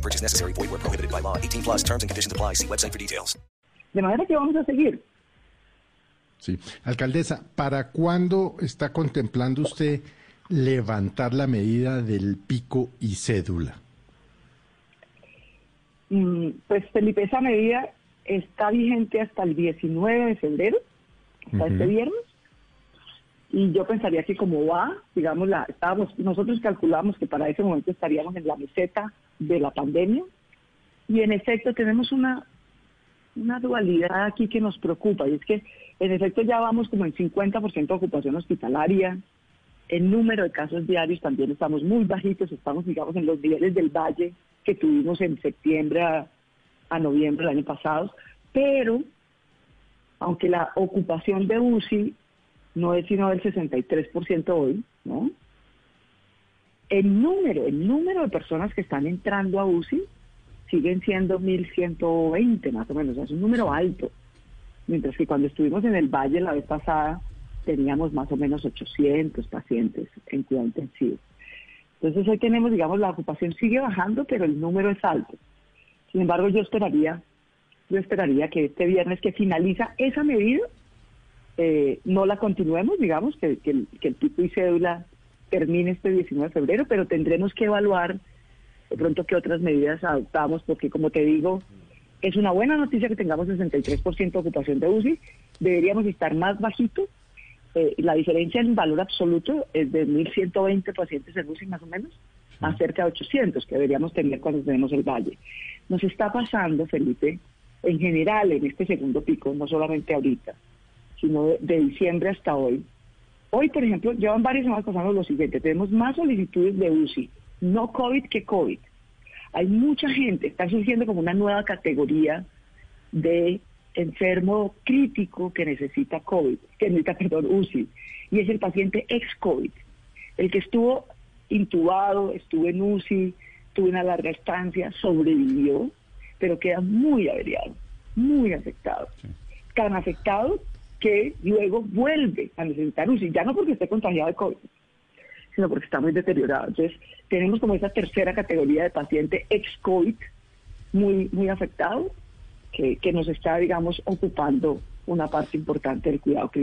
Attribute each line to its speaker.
Speaker 1: No purchase necessary. Void where prohibited by law. 18 plus terms and conditions apply. See website for details.
Speaker 2: De manera que vamos a seguir.
Speaker 3: Sí. Alcaldesa, ¿para cuándo está contemplando usted levantar la medida del pico y cédula?
Speaker 2: Mm, Pues Felipe, esa medida está vigente hasta el 19 de febrero, hasta este viernes. Y yo pensaría que como va, digamos, la, estábamos, nosotros calculamos que para ese momento estaríamos en la meseta de la pandemia. Y en efecto tenemos una, una dualidad aquí que nos preocupa. Y es que en efecto ya vamos como en 50% de ocupación hospitalaria. El número de casos diarios también estamos muy bajitos. Estamos, digamos, en los niveles del valle que tuvimos en septiembre a, a noviembre del año pasado. Pero, aunque la ocupación de UCI no es sino del 63% hoy, ¿no? El número, el número de personas que están entrando a UCI siguen siendo 1.120 más o menos, o sea, es un número alto. Mientras que cuando estuvimos en el Valle la vez pasada teníamos más o menos 800 pacientes en cuidado intensivo. Entonces hoy tenemos, digamos, la ocupación sigue bajando, pero el número es alto. Sin embargo, yo esperaría, yo esperaría que este viernes que finaliza esa medida, eh, no la continuemos, digamos, que, que el, que el pico y cédula termine este 19 de febrero, pero tendremos que evaluar de pronto qué otras medidas adoptamos, porque como te digo, es una buena noticia que tengamos 63% de ocupación de UCI, deberíamos estar más bajito. Eh, la diferencia en valor absoluto es de 1.120 pacientes en UCI más o menos, a cerca de 800 que deberíamos tener cuando tenemos el valle. Nos está pasando, Felipe, en general en este segundo pico, no solamente ahorita, sino de, de diciembre hasta hoy. Hoy, por ejemplo, llevan varias semanas pasando lo siguiente, tenemos más solicitudes de UCI, no COVID que COVID. Hay mucha gente, está surgiendo como una nueva categoría de enfermo crítico que necesita COVID, que necesita, perdón, UCI, y es el paciente ex-COVID, el que estuvo intubado, estuvo en UCI, tuvo una larga estancia, sobrevivió, pero queda muy averiado, muy afectado. Tan afectado que luego vuelve a necesitar UCI, ya no porque esté contagiado de COVID, sino porque está muy deteriorado. Entonces, tenemos como esa tercera categoría de paciente ex-COVID muy, muy afectado, que, que nos está, digamos, ocupando una parte importante del cuidado que